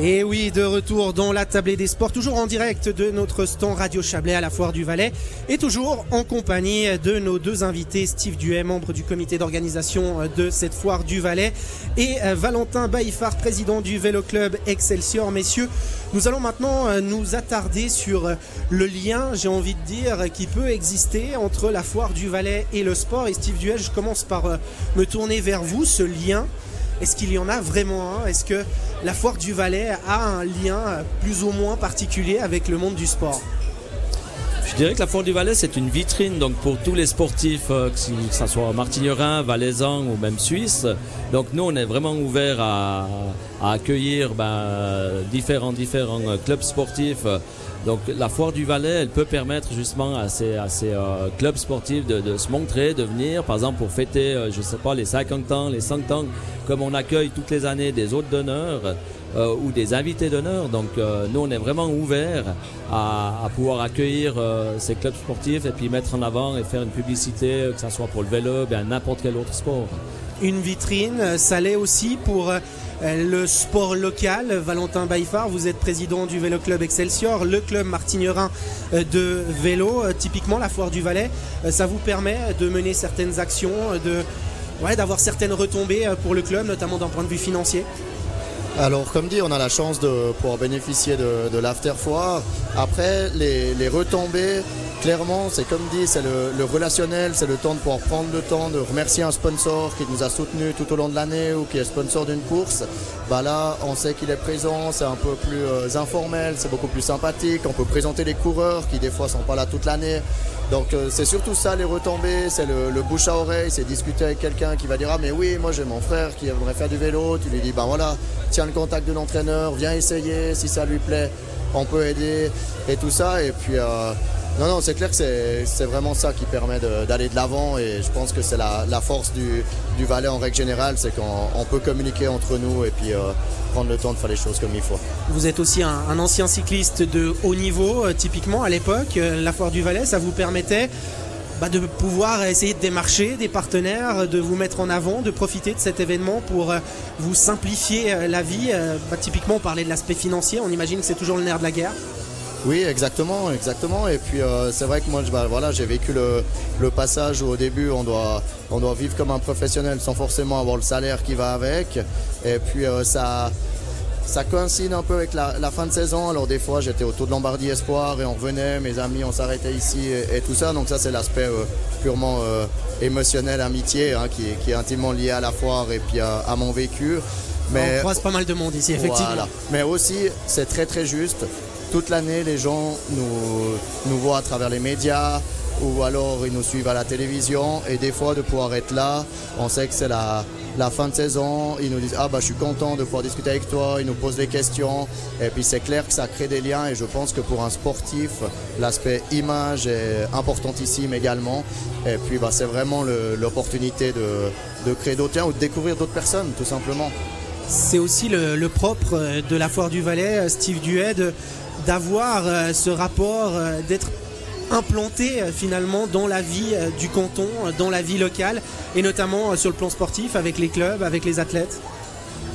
Et oui, de retour dans la tablée des sports, toujours en direct de notre stand Radio Chablais à la Foire du Valais, et toujours en compagnie de nos deux invités, Steve Duet, membre du comité d'organisation de cette Foire du Valais, et euh, Valentin Baïfard, président du Vélo Club Excelsior. Messieurs, nous allons maintenant euh, nous attarder sur euh, le lien, j'ai envie de dire, qui peut exister entre la Foire du Valais et le sport. Et Steve Duet, je commence par me tourner vers vous, ce lien. Est-ce qu'il y en a vraiment un? Est-ce que la foire du Valais a un lien plus ou moins particulier avec le monde du sport? Je dirais que la Foire du Valais, c'est une vitrine donc pour tous les sportifs, euh, que ce soit martignerin, valaisan ou même suisse. Donc nous, on est vraiment ouvert à, accueillir ben, différents, différents clubs sportifs donc la foire du Valais, elle peut permettre justement à ces, euh, clubs sportifs de, se montrer, de venir, par exemple pour fêter, euh, je sais pas, les 50 ans, les 100 ans, comme on accueille toutes les années des hôtes d'honneur euh, ou des invités d'honneur. Donc nous, on est vraiment ouvert à, pouvoir accueillir ces clubs sportifs et puis mettre en avant et faire une publicité, que ce soit pour le vélo, bien n'importe quel autre sport. Une vitrine, ça l'est aussi pour euh, le sport local. Valentin Baïfard, vous êtes président du Vélo Club Excelsior, le club martignerin euh, de vélo. Euh, typiquement, la Foire du Valais, ça vous permet de mener certaines actions, de, d'avoir certaines retombées pour le club, notamment d'un point de vue financier alors, comme dit, on a la chance de pouvoir bénéficier de, l'after foire. Après, les retombées, clairement, c'est comme dit, c'est le, relationnel, c'est le temps de pouvoir prendre le temps de remercier un sponsor qui nous a soutenus tout au long de l'année ou qui est sponsor d'une course. Bah là, on sait qu'il est présent, c'est un peu plus euh, informel, c'est beaucoup plus sympathique. On peut présenter les coureurs qui des fois sont pas là toute l'année. Donc euh, c'est surtout ça les retombées, c'est le, bouche à oreille, c'est discuter avec quelqu'un qui va dire ah mais oui moi j'ai mon frère qui aimerait faire du vélo, tu lui dis ben voilà tiens le contact de l'entraîneur, viens essayer si ça lui plaît, on peut aider et tout ça et puis euh, non, non, c'est clair que c'est vraiment ça qui permet d'aller de l'avant et je pense que c'est la, force du, du Valais en règle générale, c'est qu'on peut communiquer entre nous et puis euh, prendre le temps de faire les choses comme il faut. Vous êtes aussi un, ancien cycliste de haut niveau, euh, typiquement à l'époque, euh, la Foire du Valais, ça vous permettait bah, de pouvoir essayer de démarcher des partenaires, de vous mettre en avant, de profiter de cet événement pour vous simplifier la vie. Bah, typiquement, on parlait de l'aspect financier, on imagine que c'est toujours le nerf de la guerre. Oui, exactement, exactement. Et puis euh, c'est vrai que moi, bah, voilà, j'ai vécu le, passage où au début on doit, on doit vivre comme un professionnel sans forcément avoir le salaire qui va avec. Et puis euh, ça, ça coïncide un peu avec la, fin de saison. Alors des fois, j'étais au Tour de Lombardie Espoir et on revenait, mes amis, on s'arrêtait ici et, tout ça. Donc ça, c'est l'aspect euh, purement émotionnel, amitié, hein, qui, est intimement lié à la foire et puis à, mon vécu. Mais, on croise pas mal de monde ici, effectivement. Mais aussi, c'est très très juste toute l'année, les gens nous, nous voient à travers les médias ou alors ils nous suivent à la télévision. Et des fois de pouvoir être là, on sait que c'est la, la fin de saison, ils nous disent ah bah je suis content de pouvoir discuter avec toi, ils nous posent des questions. Et puis c'est clair que ça crée des liens. Et je pense que pour un sportif l'aspect image est importantissime également. Et puis bah, c'est vraiment l'opportunité de, de créer d'autres liens ou de découvrir d'autres personnes tout simplement. C'est aussi le, propre de la foire du Valais, Steve Dued, d'avoir euh, ce rapport, euh, d'être implanté euh, finalement dans la vie du canton, dans la vie locale, et notamment sur le plan sportif avec les clubs, avec les athlètes?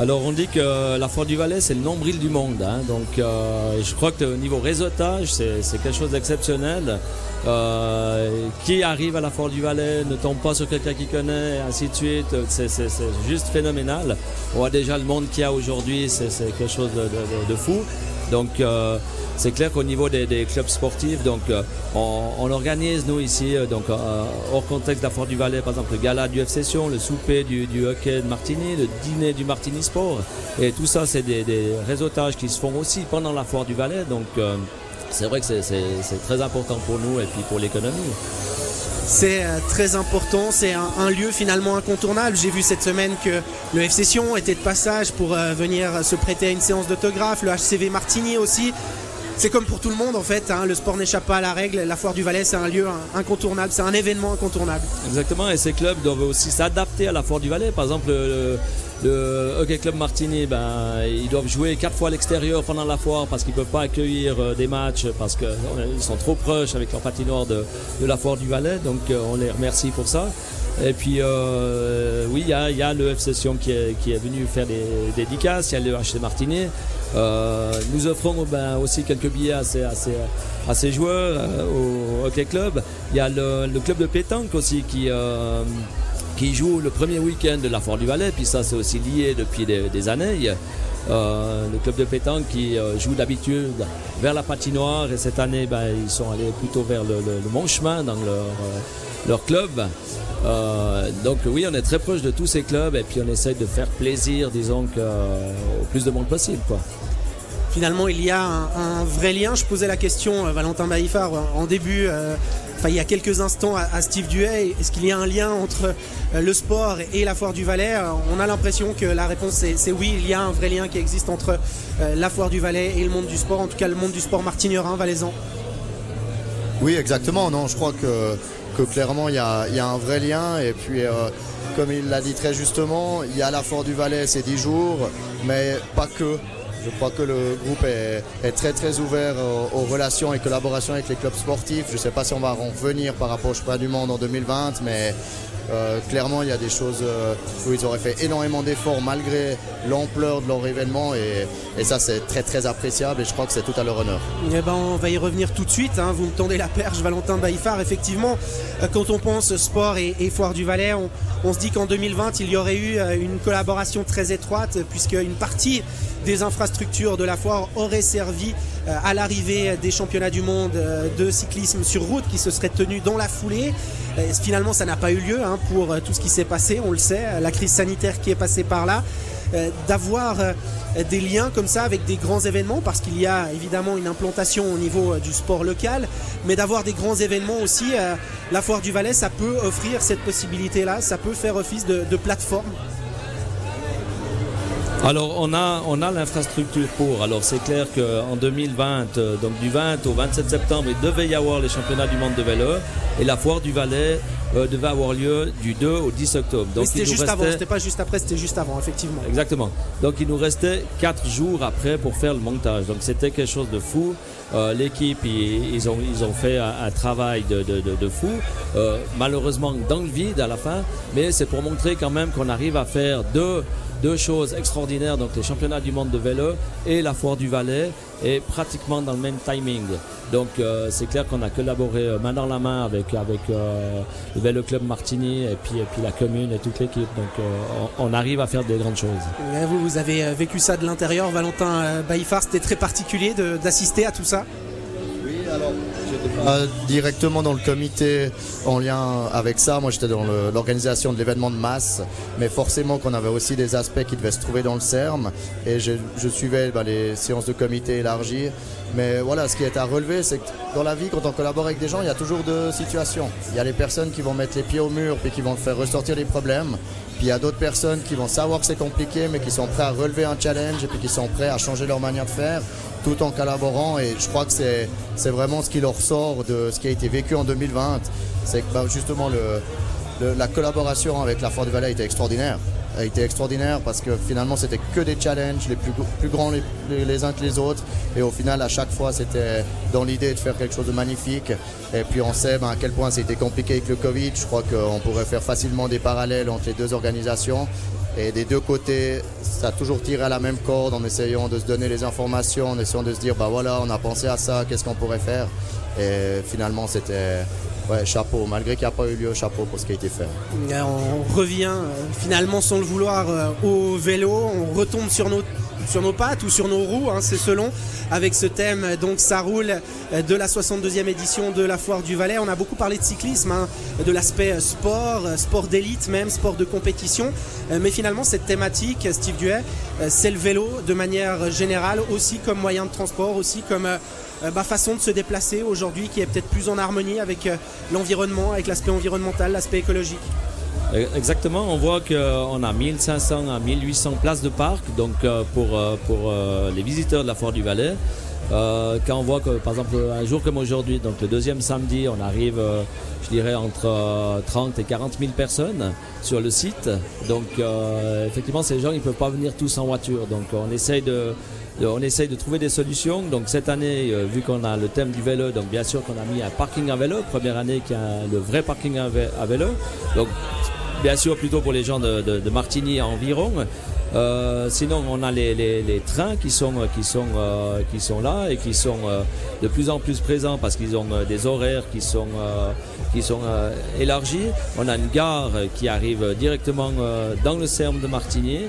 Alors on dit que la Foire du Valais c'est le nombril du monde, hein. donc je crois que au niveau réseautage c'est quelque chose d'exceptionnel. qui arrive à la Foire du Valais ne tombe pas sur quelqu'un qui connaît, ainsi de suite, c'est juste phénoménal. On voit déjà le monde qu'il y a aujourd'hui, c'est quelque chose de fou. Donc euh, c'est clair qu'au niveau des, clubs sportifs, donc euh, on, organise nous ici, euh, hors contexte de la Foire du Valais, par exemple le gala du FC Sion, le souper du, hockey de Martigny, le dîner du Martigny Sport, et tout ça c'est des, réseautages qui se font aussi pendant la Foire du Valais. Donc c'est vrai que c'est très important pour nous et puis pour l'économie. C'est euh, très important, c'est un, lieu finalement incontournable. J'ai vu cette semaine que le FC Sion était de passage pour euh, venir se prêter à une séance d'autographe, le HCV Martigny aussi. C'est comme pour tout le monde en fait, hein. le sport n'échappe pas à la règle. La Foire du Valais, c'est un lieu incontournable, c'est un événement incontournable. Exactement, et ces clubs doivent aussi s'adapter à la Foire du Valais. Par exemple, le, Le Hockey Club Martini, ben, ils doivent jouer quatre fois à l'extérieur pendant la foire parce qu'ils ne peuvent pas accueillir euh, des matchs parce qu'ils sont trop proches avec leur patinoire de, de la foire du Valais. Donc on les remercie pour ça. Et puis, euh, oui, il y a, le FC Sion qui est, qui est, venu faire des, dédicaces, il y a le HC Martinet. Euh, nous offrons ben, aussi quelques billets à ces, à ces, joueurs euh, au Hockey Club. Il y a le, le, club de pétanque aussi qui, euh, qui joue le premier week-end de la Foire du Valais, puis ça c'est aussi lié depuis des, années. Euh, le club de pétanque qui euh, joue d'habitude vers la patinoire et cette année ben, ils sont allés plutôt vers le, le, bon chemin dans leur, euh, leur club. Donc oui, on est très proche de tous ces clubs et puis on essaye de faire plaisir, disons, que, au plus de monde possible. Quoi. Finalement, il y a un, vrai lien. Je posais la question, euh, Valentin Baïfard, en début, euh, enfin il y a quelques instants à, Steve Duhay. Est-ce qu'il y a un lien entre euh, le sport et la Foire du Valais? On a l'impression que la réponse c'est oui, il y a un vrai lien qui existe entre la Foire du Valais et le monde du sport, en tout cas le monde du sport martignerin, valaisan. Oui, exactement. Non, je crois que clairement il y a, un vrai lien et puis comme il l'a dit très justement il y a la Fort du Valais c'est 10 jours mais pas que je crois que le groupe est, très très ouvert aux, relations et collaborations avec les clubs sportifs. Je ne sais pas si on va en revenir par rapport au championnat du monde en 2020 mais euh, clairement, il y a des choses euh, où ils auraient fait énormément d'efforts malgré l'ampleur de leur événement et, ça c'est très très appréciable et je crois que c'est tout à leur honneur. Eh ben, on va y revenir tout de suite, hein. vous me tendez la perche Valentin Baïfard, effectivement euh, quand on pense sport et, Foire du Valais, on, on se dit qu'en 2020 il y aurait eu une collaboration très étroite puisque une partie des infrastructures de la foire aurait servi à l'arrivée des championnats du monde euh, de cyclisme sur route qui se seraient tenus dans la foulée. Euh, finalement, ça n'a pas eu lieu hein, pour tout ce qui s'est passé, on le sait, la crise sanitaire qui est passée par là. D'avoir des liens comme ça avec des grands événements, parce qu'il y a évidemment une implantation au niveau du sport local, mais d'avoir des grands événements aussi, la Foire du Valais, ça peut offrir cette possibilité-là, ça peut faire office de plateforme alors on a, on a l'infrastructure pour. Alors c'est clair qu'en 2020, euh, donc du 20 au 27 septembre, il devait y avoir les championnats du monde de vélo et la foire du Valais euh, devait avoir lieu du 2 au 10 octobre. Donc c'était juste restait... avant, c'était pas juste après, c'était juste avant, effectivement. Exactement. Donc il nous restait 4 jours après pour faire le montage. Donc c'était quelque chose de fou. Euh, L'équipe, ils, ils, ont, ils ont fait un, un travail de, de, de, de fou. Euh, malheureusement dans le vide à la fin, mais c'est pour montrer quand même qu'on arrive à faire deux deux choses extraordinaires, donc les championnats du monde de vélo et la foire du Valais, et pratiquement dans le même timing. Donc euh, c'est clair qu'on a collaboré euh, main dans la main avec, avec euh, le Vélo Club Martini et puis, et puis la commune et toute l'équipe. Donc euh, on, on, arrive à faire des grandes choses. Vous, vous avez vécu ça de l'intérieur, Valentin Baïfar, c'était très particulier d'assister à tout ça? Oui, alors euh, directement dans le comité en lien avec ça. Moi, j'étais dans l'organisation de l'événement de masse, mais forcément qu'on avait aussi des aspects qui devaient se trouver dans le CERM et je, suivais bah, les séances de comité élargies. Mais voilà, ce qui est à relever, c'est que dans la vie, quand on collabore avec des gens, il y a toujours deux situations. Il y a les personnes qui vont mettre les pieds au mur et qui vont faire ressortir les problèmes. Il y a d'autres personnes qui vont savoir que c'est compliqué, mais qui sont prêts à relever un challenge et qui sont prêts à changer leur manière de faire tout en collaborant. Et je crois que c'est vraiment ce qui leur sort de ce qui a été vécu en 2020 c'est que bah, justement la collaboration avec la Fort du Valais était extraordinaire a été extraordinaire parce que finalement c'était que des challenges les plus, plus grands les, uns que les autres. Et au final à chaque fois c'était dans l'idée de faire quelque chose de magnifique. Et puis on sait ben, à quel point c'était compliqué avec le Covid. Je crois qu'on pourrait faire facilement des parallèles entre les deux organisations. Et des deux côtés ça a toujours tiré à la même corde en essayant de se donner les informations en essayant de se dire bah voilà on a pensé à ça qu'est-ce qu'on pourrait faire? Et finalement c'était ouais, chapeau. Malgré qu'il n'y a pas eu lieu chapeau pour ce qui a été fait. On revient euh, finalement sans le vouloir euh, au vélo. On retombe sur nos sur nos pattes ou sur nos roues, hein, c'est selon, avec ce thème donc ça roule euh, de la 62e édition de la Foire du Valais. On a beaucoup parlé de cyclisme, hein, de l'aspect sport, sport d'élite même, sport de compétition, euh, mais finalement cette thématique, Steve Duet, euh, c'est le vélo de manière générale, aussi comme moyen de transport, aussi comme bah, façon de se déplacer aujourd'hui qui est peut-être plus en harmonie avec l'environnement, avec l'aspect environnemental, l'aspect écologique. Exactement, on voit qu'on a 1500 à 1800 places de parc donc euh, pour, euh, pour euh, les visiteurs de la Foire du Valais. Euh, quand on voit que, par exemple, un jour comme aujourd'hui, donc le deuxième samedi, on arrive, euh, je dirais, entre euh, 30 et 40 000 personnes sur le site. Donc, euh, effectivement, ces gens, ils peuvent pas venir tous en voiture. Donc, on essaye de, on essaye de trouver des solutions. Donc, cette année, euh, vu qu'on a le thème du vélo, donc bien sûr qu'on a mis un parking à vélo. Première année qui a le vrai parking à, vé- à vélo. Bien sûr, plutôt pour les gens de, Martigny environ. Euh, sinon, on a les, trains qui sont qui sont euh, qui sont là et qui sont euh, de plus en plus présents parce qu'ils ont euh, des horaires qui sont euh, qui sont euh, élargis. On a une gare qui arrive directement euh, dans le Serme de Martigny.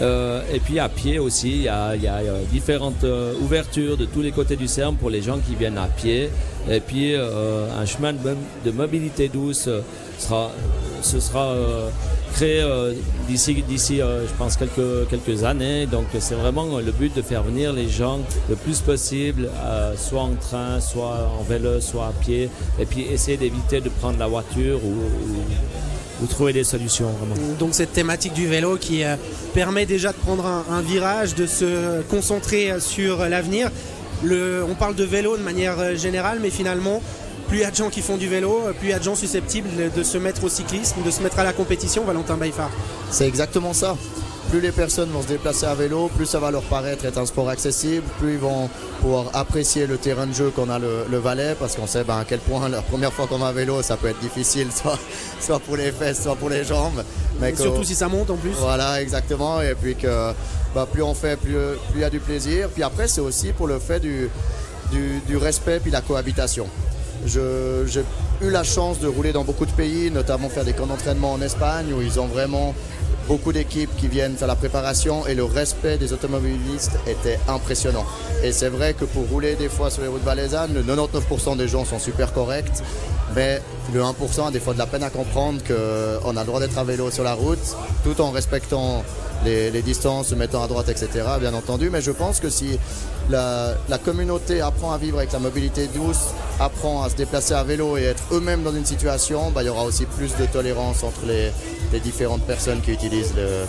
Euh, et puis à pied aussi, il y a, euh, différentes euh, ouvertures de tous les côtés du Serme pour les gens qui viennent à pied. Et puis euh, un chemin de, mo- de mobilité douce euh, sera, ce sera euh, créé euh, d'ici, d'ici euh, je pense, quelques, quelques années. Donc c'est vraiment le but de faire venir les gens le plus possible, soit en train, soit en vélo, soit à pied. Et puis essayer d'éviter de prendre la voiture ou, ou- ou trouver des solutions vraiment. Donc cette thématique du vélo qui permet déjà de prendre un, un virage, de se concentrer sur l'avenir. Le- on parle de vélo de manière générale, mais finalement, plus il y a de gens qui font du vélo, euh, plus il y a de gens susceptibles de se mettre au cyclisme, de se mettre à la compétition. Valentin Baïfard. C'est exactement ça. Plus les personnes vont se déplacer à vélo, plus ça va leur paraître être un sport accessible, plus ils vont pouvoir apprécier le terrain de jeu qu'on a le, le Valais, parce qu'on sait ben, à quel point la première fois qu'on va à vélo, ça peut être difficile, soit, soit pour les fesses, soit pour les jambes. Mais que- surtout si ça monte en plus. Voilà, exactement. Et puis que bah, plus on fait, plus plus il y a du plaisir. Puis après, c'est aussi pour le fait du, du, du respect puis la cohabitation. J'ai eu la chance de rouler dans beaucoup de pays, notamment faire des camps d'entraînement en Espagne où ils ont vraiment beaucoup d'équipes qui viennent faire la préparation et le respect des automobilistes était impressionnant. Et c'est vrai que pour rouler des fois sur les routes valaisannes, le 99% des gens sont super corrects, mais le 1% a des fois de la peine à comprendre qu'on a le droit d'être à vélo sur la route tout en respectant les distances, se mettant à droite, etc. Bien entendu, mais je pense que si la, communauté apprend à vivre avec la mobilité douce, apprend à se déplacer à vélo et être eux-mêmes dans une situation, bah, il y aura aussi plus de tolérance entre les, différentes personnes qui utilisent le-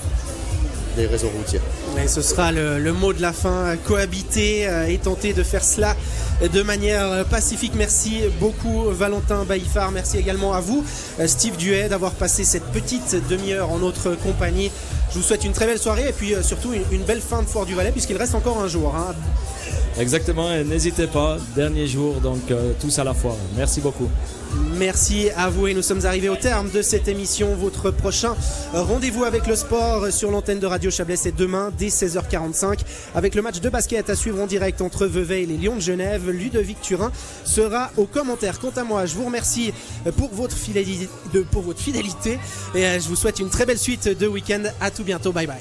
les réseaux routiers. Et ce sera le, mot de la fin, cohabiter euh, et tenter de faire cela de manière euh, pacifique. Merci beaucoup Valentin Baïfard, merci également à vous euh, Steve Duet d'avoir passé cette petite demi-heure en notre compagnie. Je vous souhaite une très belle soirée et puis surtout une, une belle fin de Foire du Valais puisqu'il reste encore un jour. hein. Exactement, et n'hésitez pas, dernier jour, donc euh, tous à la fois. Merci beaucoup. Merci à vous et nous sommes arrivés au terme de cette émission. Votre prochain rendez-vous avec le sport sur l'antenne de Radio Chablais, c'est demain dès 16h45 avec le match de basket à suivre en direct entre Vevey et les Lions de Genève. Ludovic Turin sera au commentaire. Quant à moi, je vous remercie pour votre fidélité, pour votre fidélité et euh, je vous souhaite une très belle suite de week-end. À tout bientôt. Bye bye.